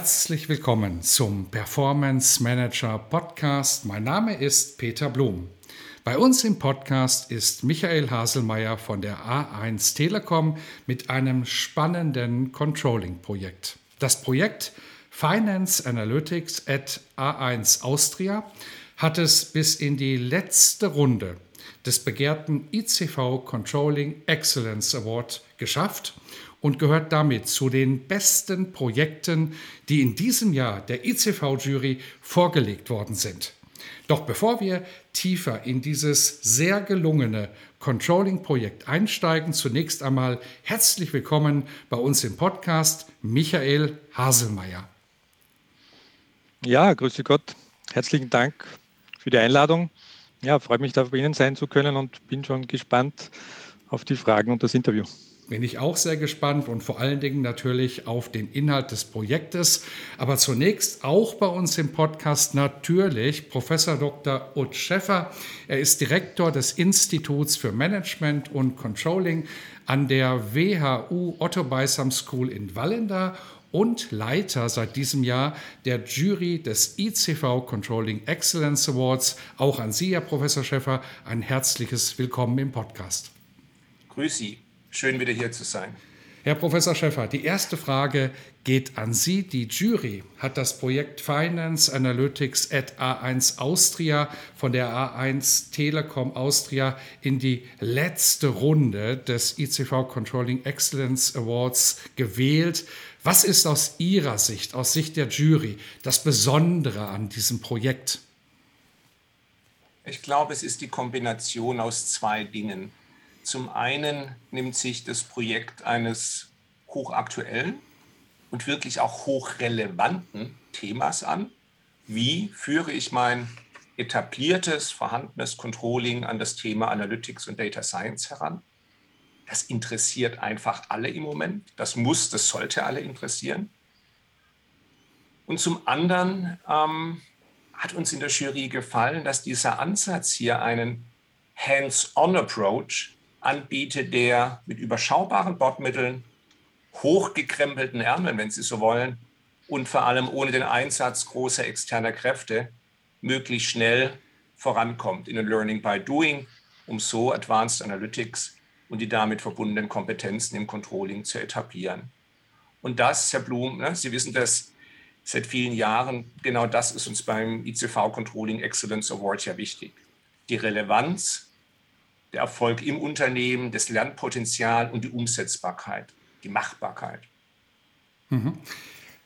Herzlich willkommen zum Performance Manager Podcast. Mein Name ist Peter Blum. Bei uns im Podcast ist Michael Haselmeier von der A1 Telekom mit einem spannenden Controlling-Projekt. Das Projekt Finance Analytics at A1 Austria hat es bis in die letzte Runde des begehrten ICV Controlling Excellence Award geschafft und gehört damit zu den besten Projekten, die in diesem Jahr der ICV-Jury vorgelegt worden sind. Doch bevor wir tiefer in dieses sehr gelungene Controlling-Projekt einsteigen, zunächst einmal herzlich willkommen bei uns im Podcast Michael Haselmeier. Ja, grüße Gott. Herzlichen Dank für die Einladung. Ja, freut mich, da bei Ihnen sein zu können und bin schon gespannt auf die Fragen und das Interview bin ich auch sehr gespannt und vor allen Dingen natürlich auf den Inhalt des Projektes. Aber zunächst auch bei uns im Podcast natürlich Professor Dr. Ut Schäffer. Er ist Direktor des Instituts für Management und Controlling an der WHU Otto Beisam School in Wallenda und Leiter seit diesem Jahr der Jury des ICV Controlling Excellence Awards. Auch an Sie, Herr Professor Schäffer, ein herzliches Willkommen im Podcast. Grüß Sie. Schön wieder hier zu sein. Herr Professor Schäffer, die erste Frage geht an Sie. Die Jury hat das Projekt Finance Analytics at A1 Austria von der A1 Telekom Austria in die letzte Runde des ICV Controlling Excellence Awards gewählt. Was ist aus Ihrer Sicht, aus Sicht der Jury, das Besondere an diesem Projekt? Ich glaube, es ist die Kombination aus zwei Dingen. Zum einen nimmt sich das Projekt eines hochaktuellen und wirklich auch hochrelevanten Themas an. Wie führe ich mein etabliertes, vorhandenes Controlling an das Thema Analytics und Data Science heran? Das interessiert einfach alle im Moment. Das muss, das sollte alle interessieren. Und zum anderen ähm, hat uns in der Jury gefallen, dass dieser Ansatz hier einen Hands-on-Approach anbietet, der mit überschaubaren Bordmitteln, hochgekrempelten Ärmeln, wenn Sie so wollen, und vor allem ohne den Einsatz großer externer Kräfte möglichst schnell vorankommt in den Learning by Doing, um so Advanced Analytics und die damit verbundenen Kompetenzen im Controlling zu etablieren. Und das, Herr Blum, ne, Sie wissen das seit vielen Jahren, genau das ist uns beim ICV Controlling Excellence Award ja wichtig. Die Relevanz der Erfolg im Unternehmen, das Lernpotenzial und die Umsetzbarkeit, die Machbarkeit. Mhm.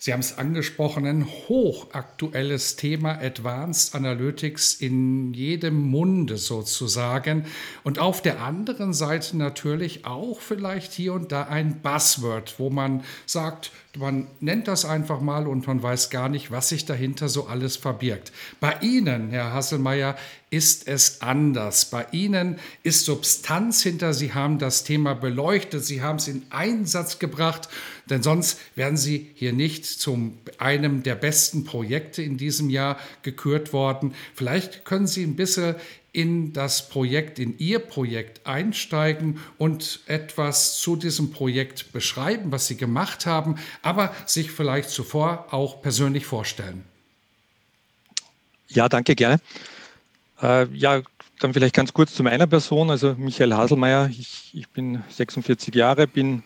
Sie haben es angesprochen, ein hochaktuelles Thema Advanced Analytics in jedem Munde sozusagen. Und auf der anderen Seite natürlich auch vielleicht hier und da ein Buzzword, wo man sagt, man nennt das einfach mal und man weiß gar nicht, was sich dahinter so alles verbirgt. Bei Ihnen, Herr Hasselmeier, ist es anders. Bei Ihnen ist Substanz hinter. Sie haben das Thema beleuchtet, Sie haben es in Einsatz gebracht, denn sonst wären Sie hier nicht zum einem der besten Projekte in diesem Jahr gekürt worden. Vielleicht können Sie ein bisschen in das Projekt, in Ihr Projekt einsteigen und etwas zu diesem Projekt beschreiben, was Sie gemacht haben, aber sich vielleicht zuvor auch persönlich vorstellen. Ja, danke gerne. Äh, ja, dann vielleicht ganz kurz zu meiner Person. Also Michael Haselmeier, ich, ich bin 46 Jahre, bin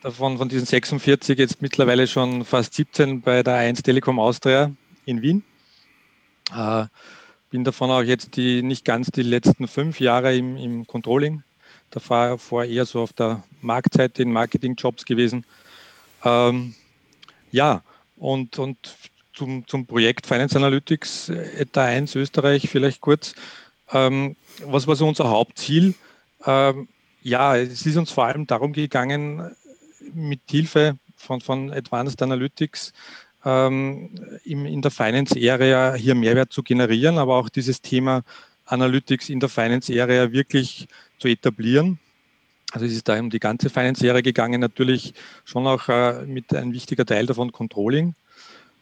davon von diesen 46 jetzt mittlerweile schon fast 17 bei der 1 Telekom Austria in Wien. Äh, bin davon auch jetzt die nicht ganz die letzten fünf Jahre im, im Controlling. Davor eher so auf der Marktseite in Marketingjobs gewesen. Ähm, ja, und, und zum, zum Projekt Finance Analytics ETA 1 Österreich vielleicht kurz. Ähm, was war so unser Hauptziel? Ähm, Ja, es ist uns vor allem darum gegangen, mit Hilfe von, von Advanced Analytics in, in der Finance Area hier Mehrwert zu generieren, aber auch dieses Thema Analytics in der Finance Area wirklich zu etablieren. Also es ist da um die ganze Finance Area gegangen, natürlich schon auch äh, mit ein wichtiger Teil davon Controlling.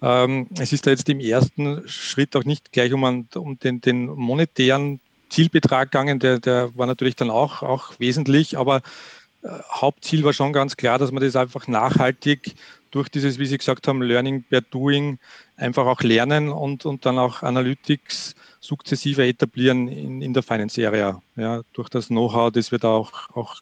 Ähm, es ist da jetzt im ersten Schritt auch nicht gleich um, um den, den, monetären Zielbetrag gegangen, der, der war natürlich dann auch, auch wesentlich, aber äh, Hauptziel war schon ganz klar, dass man das einfach nachhaltig durch dieses, wie Sie gesagt haben, Learning by Doing einfach auch lernen und, und dann auch Analytics sukzessive etablieren in, in der Finance Area. Ja, durch das Know-how, das wir da auch, auch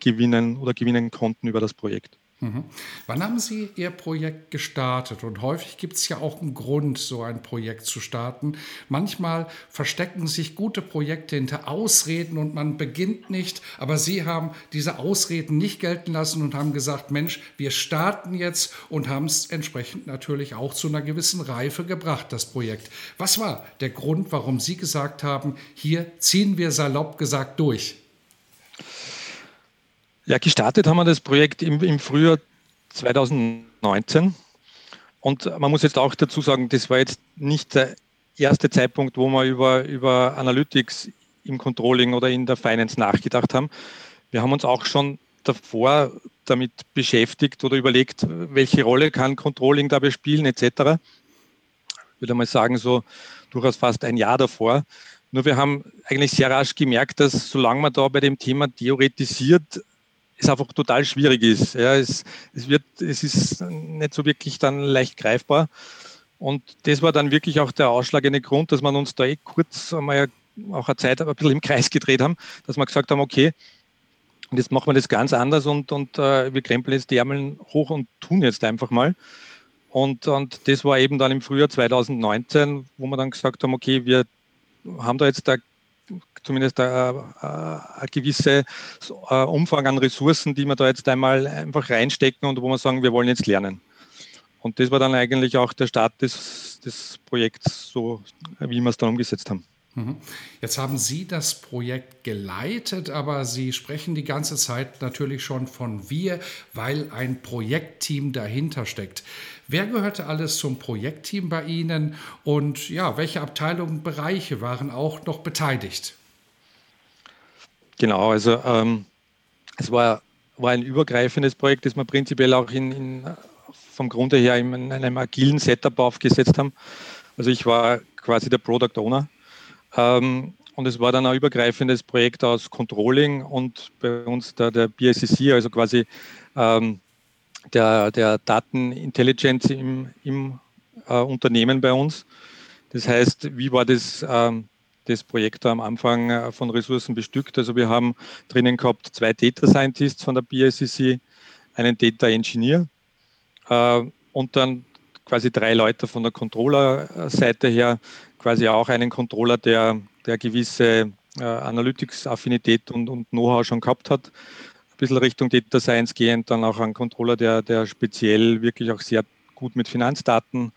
gewinnen oder gewinnen konnten über das Projekt. Mhm. Wann haben Sie Ihr Projekt gestartet? Und häufig gibt es ja auch einen Grund, so ein Projekt zu starten. Manchmal verstecken sich gute Projekte hinter Ausreden und man beginnt nicht. Aber Sie haben diese Ausreden nicht gelten lassen und haben gesagt, Mensch, wir starten jetzt und haben es entsprechend natürlich auch zu einer gewissen Reife gebracht, das Projekt. Was war der Grund, warum Sie gesagt haben, hier ziehen wir salopp gesagt durch? Ja, gestartet haben wir das Projekt im, im Frühjahr 2019. Und man muss jetzt auch dazu sagen, das war jetzt nicht der erste Zeitpunkt, wo wir über, über Analytics im Controlling oder in der Finance nachgedacht haben. Wir haben uns auch schon davor damit beschäftigt oder überlegt, welche Rolle kann Controlling dabei spielen etc. Ich würde mal sagen, so durchaus fast ein Jahr davor. Nur wir haben eigentlich sehr rasch gemerkt, dass solange man da bei dem Thema theoretisiert, es einfach total schwierig ist. Ja, es, es, wird, es ist nicht so wirklich dann leicht greifbar. Und das war dann wirklich auch der ausschlagende Grund, dass wir uns da eh kurz einmal auch eine Zeit ein bisschen im Kreis gedreht haben, dass wir gesagt haben, okay, und jetzt machen wir das ganz anders und, und äh, wir krempeln jetzt die Ärmel hoch und tun jetzt einfach mal. Und, und das war eben dann im Frühjahr 2019, wo wir dann gesagt haben, okay, wir haben da jetzt da zumindest ein, ein gewisser Umfang an Ressourcen, die wir da jetzt einmal einfach reinstecken und wo wir sagen, wir wollen jetzt lernen. Und das war dann eigentlich auch der Start des, des Projekts, so wie wir es dann umgesetzt haben. Mhm. Jetzt haben Sie das Projekt geleitet, aber Sie sprechen die ganze Zeit natürlich schon von wir, weil ein Projektteam dahinter steckt. Wer gehörte alles zum Projektteam bei Ihnen und ja, welche Abteilungen Bereiche waren auch noch beteiligt? Genau, also ähm, es war, war ein übergreifendes Projekt, das wir prinzipiell auch in, in vom Grunde her in einem agilen Setup aufgesetzt haben. Also ich war quasi der Product Owner und es war dann ein übergreifendes Projekt aus Controlling und bei uns der, der BSCC, also quasi ähm, der, der Datenintelligence im, im äh, Unternehmen bei uns. Das heißt, wie war das, ähm, das Projekt am Anfang äh, von Ressourcen bestückt? Also wir haben drinnen gehabt zwei Data Scientists von der BSCC, einen Data Engineer äh, und dann quasi drei Leute von der Controller-Seite her, quasi auch einen Controller, der, der gewisse äh, Analytics-Affinität und, und Know-how schon gehabt hat. Ein bisschen Richtung Data Science gehend, dann auch ein Controller, der, der speziell wirklich auch sehr gut mit Finanzdaten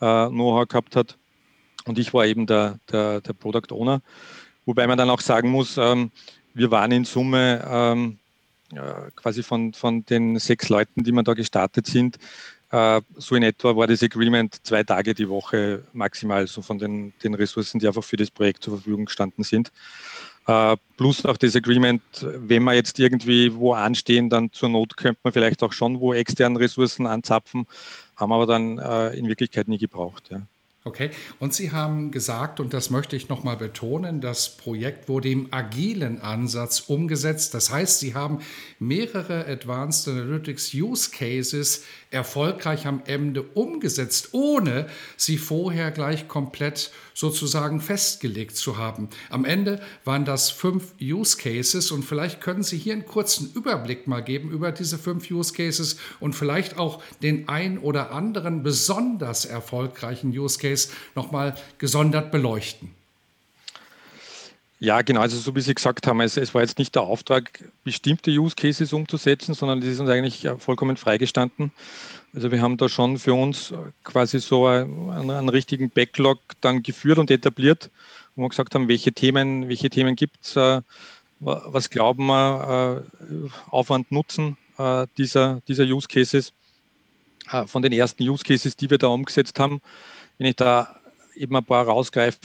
äh, Know-how gehabt hat. Und ich war eben der, der, der, Product Owner. Wobei man dann auch sagen muss, ähm, wir waren in Summe ähm, äh, quasi von, von den sechs Leuten, die wir da gestartet sind, so in etwa war das Agreement zwei Tage die Woche maximal, so von den, den Ressourcen, die einfach für das Projekt zur Verfügung gestanden sind. Äh, plus auch das Agreement, wenn wir jetzt irgendwie wo anstehen, dann zur Not könnte man vielleicht auch schon wo externen Ressourcen anzapfen, haben aber dann äh, in Wirklichkeit nie gebraucht. Ja. Okay, und Sie haben gesagt, und das möchte ich nochmal betonen, das Projekt wurde im agilen Ansatz umgesetzt. Das heißt, Sie haben mehrere Advanced Analytics Use Cases erfolgreich am Ende umgesetzt, ohne sie vorher gleich komplett sozusagen festgelegt zu haben. Am Ende waren das fünf Use Cases und vielleicht können Sie hier einen kurzen Überblick mal geben über diese fünf Use Cases und vielleicht auch den ein oder anderen besonders erfolgreichen Use Case nochmal gesondert beleuchten. Ja, genau. Also so wie Sie gesagt haben, es, es, war jetzt nicht der Auftrag, bestimmte Use Cases umzusetzen, sondern das ist uns eigentlich vollkommen freigestanden. Also wir haben da schon für uns quasi so einen, einen richtigen Backlog dann geführt und etabliert, wo wir gesagt haben, welche Themen, welche Themen gibt es, äh, was glauben wir, äh, Aufwand, Nutzen äh, dieser, dieser Use Cases. Äh, von den ersten Use Cases, die wir da umgesetzt haben, wenn ich da eben ein paar rausgreifen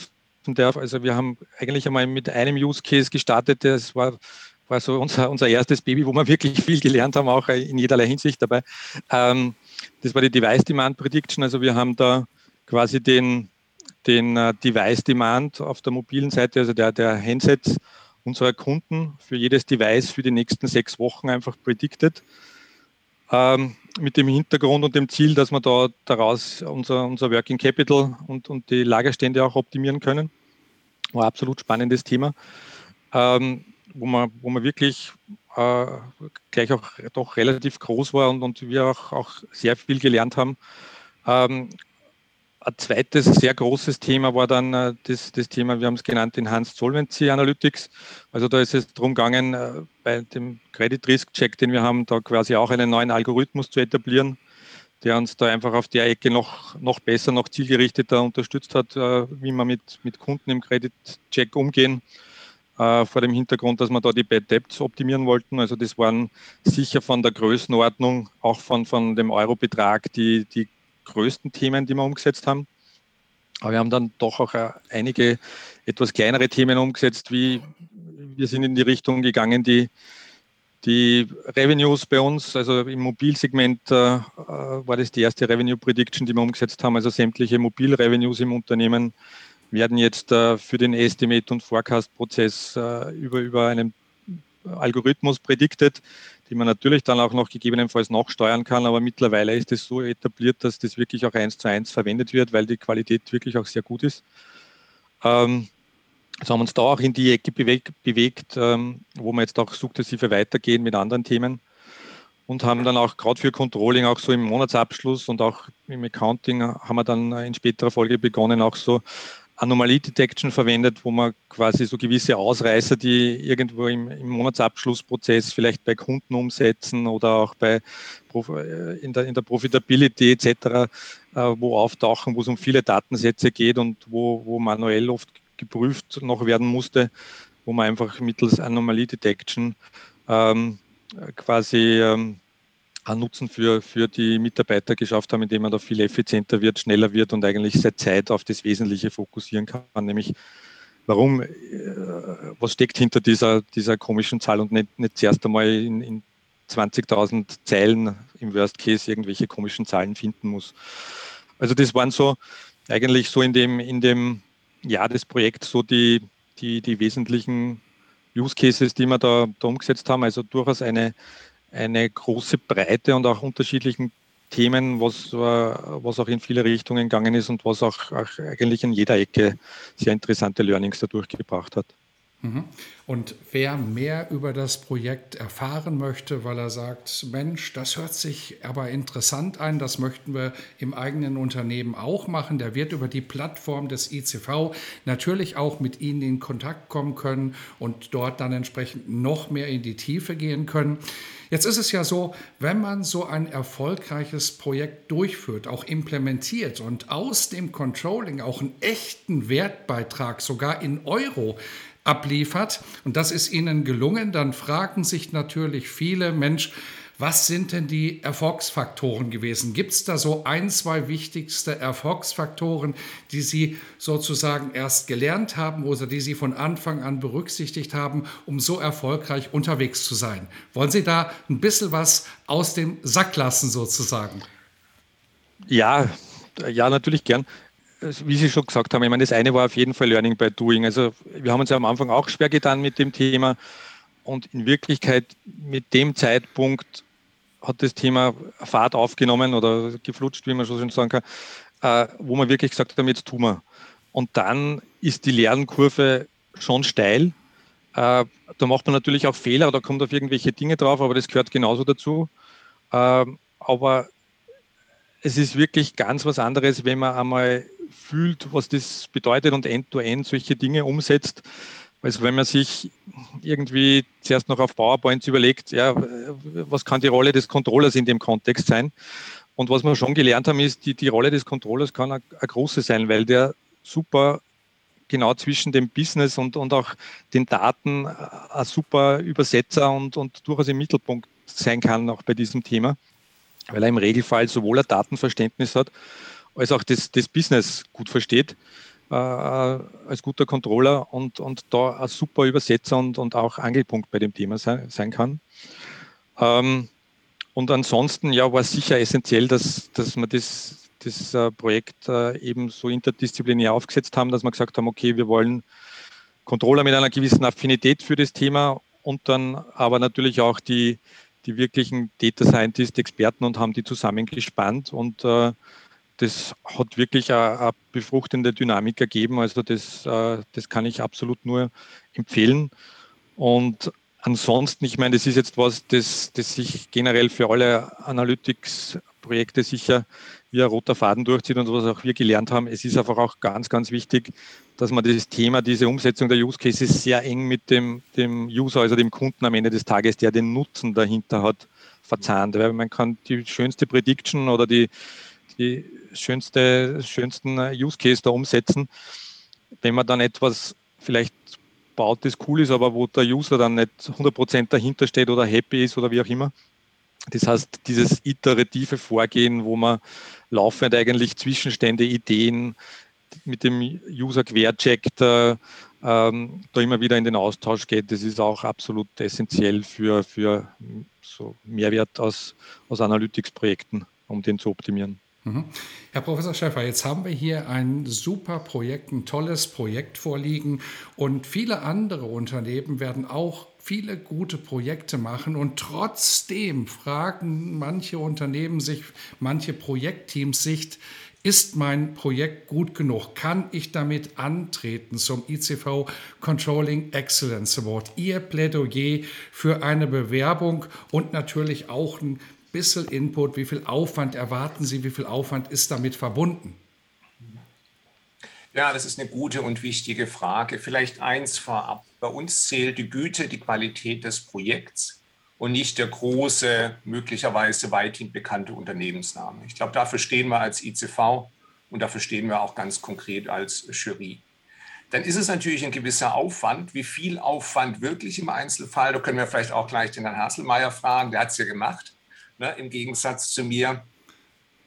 darf. Also wir haben eigentlich einmal mit einem Use Case gestartet, das war, war so unser, unser erstes Baby, wo wir wirklich viel gelernt haben, auch in jederlei Hinsicht dabei. Ähm, das war die Device Demand Prediction. Also wir haben da quasi den, den uh, Device Demand auf der mobilen Seite, also der, der Handsets unserer Kunden für jedes Device für die nächsten sechs Wochen einfach predicted. Ähm, mit dem Hintergrund und dem Ziel, dass wir da daraus unser, unser Working Capital und, und die Lagerstände auch optimieren können. War ein absolut spannendes Thema, ähm, wo, man, wo man wirklich äh, gleich auch doch relativ groß war und, und wir auch, auch sehr viel gelernt haben. Ähm, ein zweites sehr großes Thema war dann äh, das, das Thema, wir haben es genannt, Enhanced Solvency Analytics. Also da ist es darum gegangen, äh, bei dem Credit Risk Check, den wir haben, da quasi auch einen neuen Algorithmus zu etablieren, der uns da einfach auf der Ecke noch, noch besser, noch zielgerichteter unterstützt hat, äh, wie wir mit, mit Kunden im Credit Check umgehen. Vor dem Hintergrund, dass wir da die Bad Debts optimieren wollten. Also das waren sicher von der Größenordnung, auch von, von dem Eurobetrag, die, die größten Themen, die wir umgesetzt haben. Aber wir haben dann doch auch äh, einige etwas kleinere Themen umgesetzt, wie wir sind in die Richtung gegangen, die, die Revenues bei uns, also im Mobilsegment äh, äh, war das die erste Revenue Prediction, die wir umgesetzt haben. Also sämtliche Mobilrevenues im Unternehmen werden jetzt äh, für den Estimate- und Forecast-Prozess äh, über, über einen Algorithmus predicted, die man natürlich dann auch noch gegebenenfalls nachsteuern kann. Aber mittlerweile ist es so etabliert, dass das wirklich auch eins zu eins verwendet wird, weil die Qualität wirklich auch sehr gut ist. Ähm, so haben uns da auch in die Ecke bewegt, bewegt ähm, wo wir jetzt auch sukzessive weitergehen mit anderen Themen und haben dann auch gerade für Controlling auch so im Monatsabschluss und auch im Accounting haben wir dann in späterer Folge begonnen, auch so Anomalie Detection verwendet, wo man quasi so gewisse Ausreißer, die irgendwo im, im Monatsabschlussprozess vielleicht bei Kunden umsetzen oder auch bei äh, in der, in der Profitability etc., äh, wo auftauchen, wo es um viele Datensätze geht und wo, wo manuell oft geprüft noch werden musste, wo man einfach mittels Anomalie Detection ähm, quasi ähm, einen Nutzen für, für die Mitarbeiter geschafft haben, indem man da viel effizienter wird, schneller wird und eigentlich seit Zeit auf das Wesentliche fokussieren kann, nämlich warum, äh, was steckt hinter dieser, dieser komischen Zahl und nicht, nicht zuerst einmal in, in 20.000 Zeilen im Worst Case irgendwelche komischen Zahlen finden muss. Also das waren so eigentlich so in dem, in dem Jahr des Projekts so die, die, die wesentlichen Use Cases, die wir da, da umgesetzt haben. Also durchaus eine, eine große Breite und auch unterschiedlichen Themen, was, äh, was auch in viele Richtungen gegangen ist und was auch, auch eigentlich in jeder Ecke sehr interessante Learnings dadurch gebracht hat. Mhm. Und wer mehr über das Projekt erfahren möchte, weil er sagt, Mensch, das hört sich aber interessant an, das möchten wir im eigenen Unternehmen auch machen, der wird über die Plattform des ICV natürlich auch mit Ihnen in Kontakt kommen können und dort dann entsprechend noch mehr in die Tiefe gehen können. Jetzt ist es ja so, wenn man so ein erfolgreiches Projekt durchführt, auch implementiert und aus dem Controlling auch einen echten Wertbeitrag sogar in Euro abliefert, und das ist ihnen gelungen, dann fragen sich natürlich viele, Mensch, was sind denn die Erfolgsfaktoren gewesen? Gibt es da so ein, zwei wichtigste Erfolgsfaktoren, die Sie sozusagen erst gelernt haben oder die Sie von Anfang an berücksichtigt haben, um so erfolgreich unterwegs zu sein? Wollen Sie da ein bisschen was aus dem Sack lassen sozusagen? Ja, ja, natürlich gern wie Sie schon gesagt haben, ich meine, das eine war auf jeden Fall Learning by Doing. Also wir haben uns ja am Anfang auch schwer getan mit dem Thema und in Wirklichkeit mit dem Zeitpunkt hat das Thema Fahrt aufgenommen oder geflutscht, wie man schon sagen kann, äh, wo man wirklich gesagt haben, jetzt tun wir. Und dann ist die Lernkurve schon steil. Äh, da macht man natürlich auch Fehler oder kommt auf irgendwelche Dinge drauf, aber das gehört genauso dazu. Äh, aber es ist wirklich ganz was anderes, wenn man einmal fühlt, was das bedeutet und end-to-end -end solche Dinge umsetzt. Also wenn man sich irgendwie zuerst noch auf PowerPoints überlegt, ja, was kann die Rolle des Controllers in dem Kontext sein? Und was wir schon gelernt haben, ist, die, die Rolle des Controllers kann eine, große sein, weil der super genau zwischen dem Business und, und auch den Daten ein super Übersetzer und, und durchaus im Mittelpunkt sein kann, auch bei diesem Thema, weil er im Regelfall sowohl ein Datenverständnis hat, als auch das, das Business gut versteht äh, als guter Controller und, und da ein super Übersetzer und, und auch Angelpunkt bei dem Thema sein, sein kann. Ähm, und ansonsten ja, war es sicher essentiell, dass, dass wir das, das äh, Projekt äh, eben so interdisziplinär aufgesetzt haben, dass wir gesagt haben, okay, wir wollen Controller mit einer gewissen Affinität für das Thema und dann aber natürlich auch die, die wirklichen Data Scientist Experten und haben die zusammengespannt und äh, das hat wirklich eine, eine, befruchtende Dynamik ergeben. Also das, äh, das kann ich absolut nur empfehlen. Und ansonsten, ich meine, das ist jetzt was, das, das sich generell für alle Analytics-Projekte sicher wie ein roter Faden durchzieht und was auch wir gelernt haben. Es ist einfach auch ganz, ganz wichtig, dass man das Thema, diese Umsetzung der Use Cases sehr eng mit dem, dem User, also dem Kunden am Ende des Tages, der den Nutzen dahinter hat, verzahnt. Weil man kann die schönste Prediction oder die, die schönste, schönsten Use Case da umsetzen. Wenn man dann etwas vielleicht baut, das cool ist, aber wo der User dann nicht 100% dahinter steht oder happy ist oder wie auch immer. Das heißt, dieses iterative Vorgehen, wo man laufend eigentlich Zwischenstände, Ideen mit dem User quercheckt, äh, ähm, da immer wieder in den Austausch geht, das ist auch absolut essentiell für, für so Mehrwert aus, aus Analytics-Projekten, um den zu optimieren. Mhm. Herr Professor Schäfer, jetzt haben wir hier ein super Projekt, ein tolles Projekt vorliegen und viele andere Unternehmen werden auch viele gute Projekte machen und trotzdem fragen manche Unternehmen sich, manche Projektteams sich, ist mein Projekt gut genug? Kann ich damit antreten zum ICV Controlling Excellence Award? Ihr Plädoyer für eine Bewerbung und natürlich auch ein bisschen Input, wie viel Aufwand erwarten Sie, wie viel Aufwand ist damit verbunden? Ja, das ist eine gute und wichtige Frage. Vielleicht eins vorab. Bei uns zählt die Güte, die Qualität des Projekts und nicht der große, möglicherweise weithin bekannte Unternehmensname. Ich glaube, dafür stehen wir als ICV und dafür stehen wir auch ganz konkret als Jury. Dann ist es natürlich ein gewisser Aufwand. Wie viel Aufwand wirklich im Einzelfall? Da können wir vielleicht auch gleich den Herrn Hasselmeier fragen, der hat es ja gemacht ne, im Gegensatz zu mir.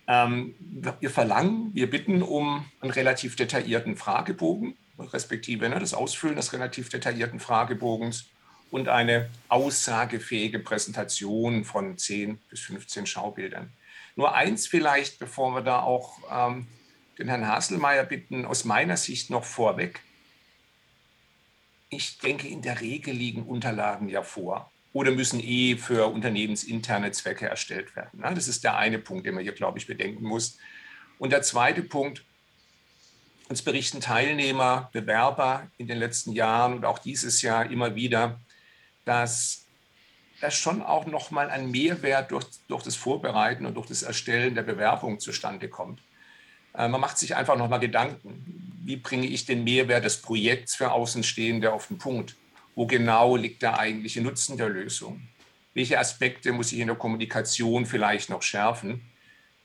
Ähm, wir verlangen, wir bitten um einen relativ detaillierten Fragebogen, respektive ne, das Ausfüllen des relativ detaillierten Fragebogens und eine aussagefähige Präsentation von 10 bis 15 Schaubildern. Nur eins vielleicht, bevor wir da auch ähm, den Herrn Haselmeier bitten, aus meiner Sicht noch vorweg. Ich denke, in der Regel liegen Unterlagen ja vor oder müssen eh für unternehmensinterne Zwecke erstellt werden. Das ist der eine Punkt, den man hier, glaube ich, bedenken muss. Und der zweite Punkt, uns berichten Teilnehmer, Bewerber in den letzten Jahren und auch dieses Jahr immer wieder, dass da schon auch nochmal ein Mehrwert durch, durch das Vorbereiten und durch das Erstellen der Bewerbung zustande kommt. Äh, man macht sich einfach nochmal Gedanken, wie bringe ich den Mehrwert des Projekts für Außenstehende auf den Punkt? Wo genau liegt der eigentliche Nutzen der Lösung? Welche Aspekte muss ich in der Kommunikation vielleicht noch schärfen?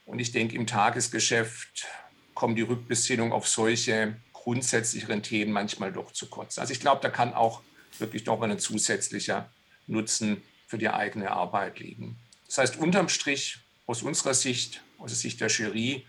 Und ich denke, im Tagesgeschäft kommen die Rückbesinnungen auf solche grundsätzlicheren Themen manchmal doch zu kurz. Also ich glaube, da kann auch wirklich noch ein zusätzlicher Nutzen für die eigene Arbeit liegen. Das heißt, unterm Strich, aus unserer Sicht, aus der Sicht der Jury,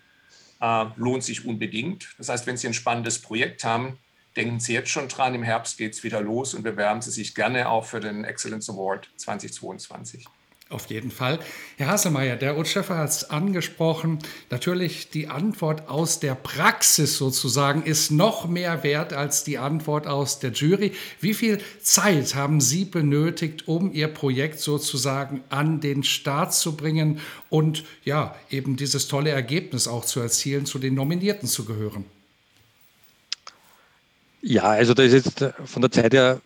äh, lohnt sich unbedingt. Das heißt, wenn Sie ein spannendes Projekt haben, denken Sie jetzt schon dran, im Herbst geht es wieder los und bewerben Sie sich gerne auch für den Excellence Award 2022. Auf jeden Fall. Herr Hasselmeier, der Utscheffer hat es angesprochen. Natürlich, die Antwort aus der Praxis sozusagen ist noch mehr wert als die Antwort aus der Jury. Wie viel Zeit haben Sie benötigt, um Ihr Projekt sozusagen an den Start zu bringen und ja, eben dieses tolle Ergebnis auch zu erzielen, zu den Nominierten zu gehören? Ja, also da ist jetzt von der Zeit her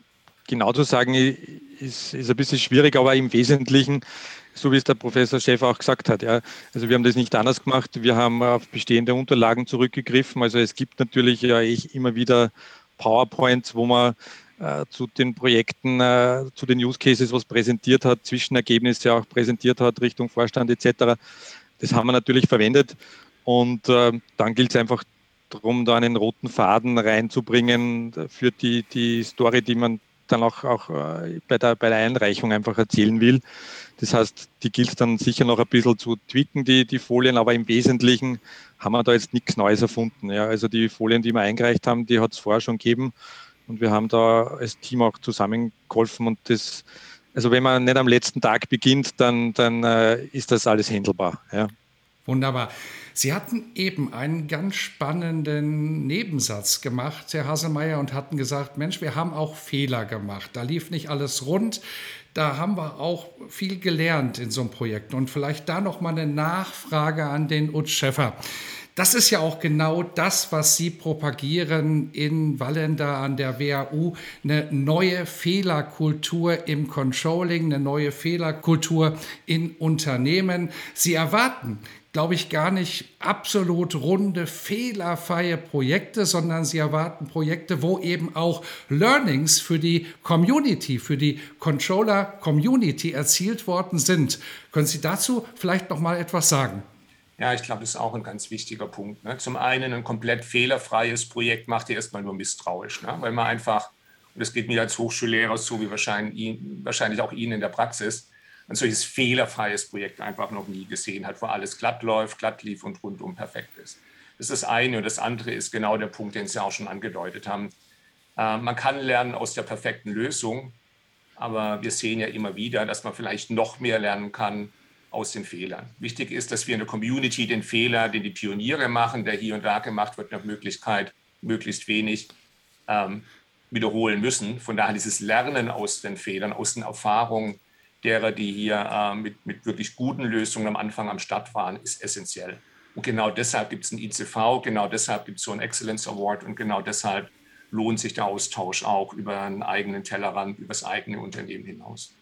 genau zu sagen, ist, ist ein bisschen schwierig, aber im Wesentlichen, so wie es der Professor Schäfer auch gesagt hat, ja, also wir haben das nicht anders gemacht, wir haben auf bestehende Unterlagen zurückgegriffen. Also es gibt natürlich ja immer wieder PowerPoints, wo man äh, zu den Projekten, äh, zu den Use Cases was präsentiert hat, Zwischenergebnisse auch präsentiert hat, Richtung Vorstand etc. Das haben wir natürlich verwendet. Und äh, dann gilt es einfach darum, da einen roten Faden reinzubringen für die, die Story, die man dann auch, auch äh, bei, der, bei der Einreichung einfach erzählen will. Das heißt, die gilt dann sicher noch ein bisschen zu tweaken, die, die Folien, aber im Wesentlichen haben wir da jetzt nichts Neues erfunden. Ja. Also die Folien, die wir eingereicht haben, die hat es vorher schon gegeben und wir haben da als Team auch zusammengeholfen und das, also wenn man nicht am letzten Tag beginnt, dann, dann äh, ist das alles händelbar. Ja. Wunderbar. Sie hatten eben einen ganz spannenden Nebensatz gemacht, Herr Haselmeier, und hatten gesagt, Mensch, wir haben auch Fehler gemacht. Da lief nicht alles rund. Da haben wir auch viel gelernt in so einem Projekt. Und vielleicht da noch mal eine Nachfrage an den Utz Schäffer. Das ist ja auch genau das, was Sie propagieren in Wallender an der WAU, eine neue Fehlerkultur im Controlling, eine neue Fehlerkultur in Unternehmen. Sie erwarten glaube ich, gar nicht absolut runde, fehlerfreie Projekte, sondern sie erwarten Projekte, wo eben auch Learnings für die Community, für die Controller-Community erzielt worden sind. Können Sie dazu vielleicht noch mal etwas sagen? Ja, ich glaube, das ist auch ein ganz wichtiger Punkt. Ne? Zum einen ein komplett fehlerfreies Projekt macht ihr erstmal nur misstrauisch, ne? weil man einfach, und das geht mir als Hochschullehrer so wie wahrscheinlich, wahrscheinlich auch Ihnen in der Praxis, ein solches fehlerfreies Projekt einfach noch nie gesehen hat, wo alles glatt läuft, glatt lief und rundum perfekt ist. Das ist das eine. Und das andere ist genau der Punkt, den Sie auch schon angedeutet haben. Äh, man kann lernen aus der perfekten Lösung, aber wir sehen ja immer wieder, dass man vielleicht noch mehr lernen kann aus den Fehlern. Wichtig ist, dass wir in der Community den Fehler, den die Pioniere machen, der hier und da gemacht wird, nach Möglichkeit möglichst wenig ähm, wiederholen müssen. Von daher dieses Lernen aus den Fehlern, aus den Erfahrungen, derer, die hier äh, mit, mit wirklich guten Lösungen am Anfang am Start waren, ist essentiell. Und genau deshalb gibt es ein ICV, genau deshalb gibt es so einen Excellence Award und genau deshalb lohnt sich der Austausch auch über einen eigenen Tellerrand, über das eigene Unternehmen hinaus.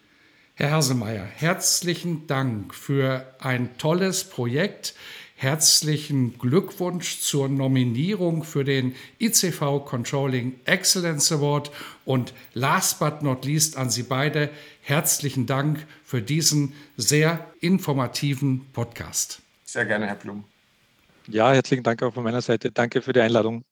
Herr Haselmeier, herzlichen Dank für ein tolles Projekt. Herzlichen Glückwunsch zur Nominierung für den ICV Controlling Excellence Award und last but not least an Sie beide herzlichen Dank für diesen sehr informativen Podcast. Sehr gerne, Herr Blum. Ja, herzlichen Dank auch von meiner Seite. Danke für die Einladung.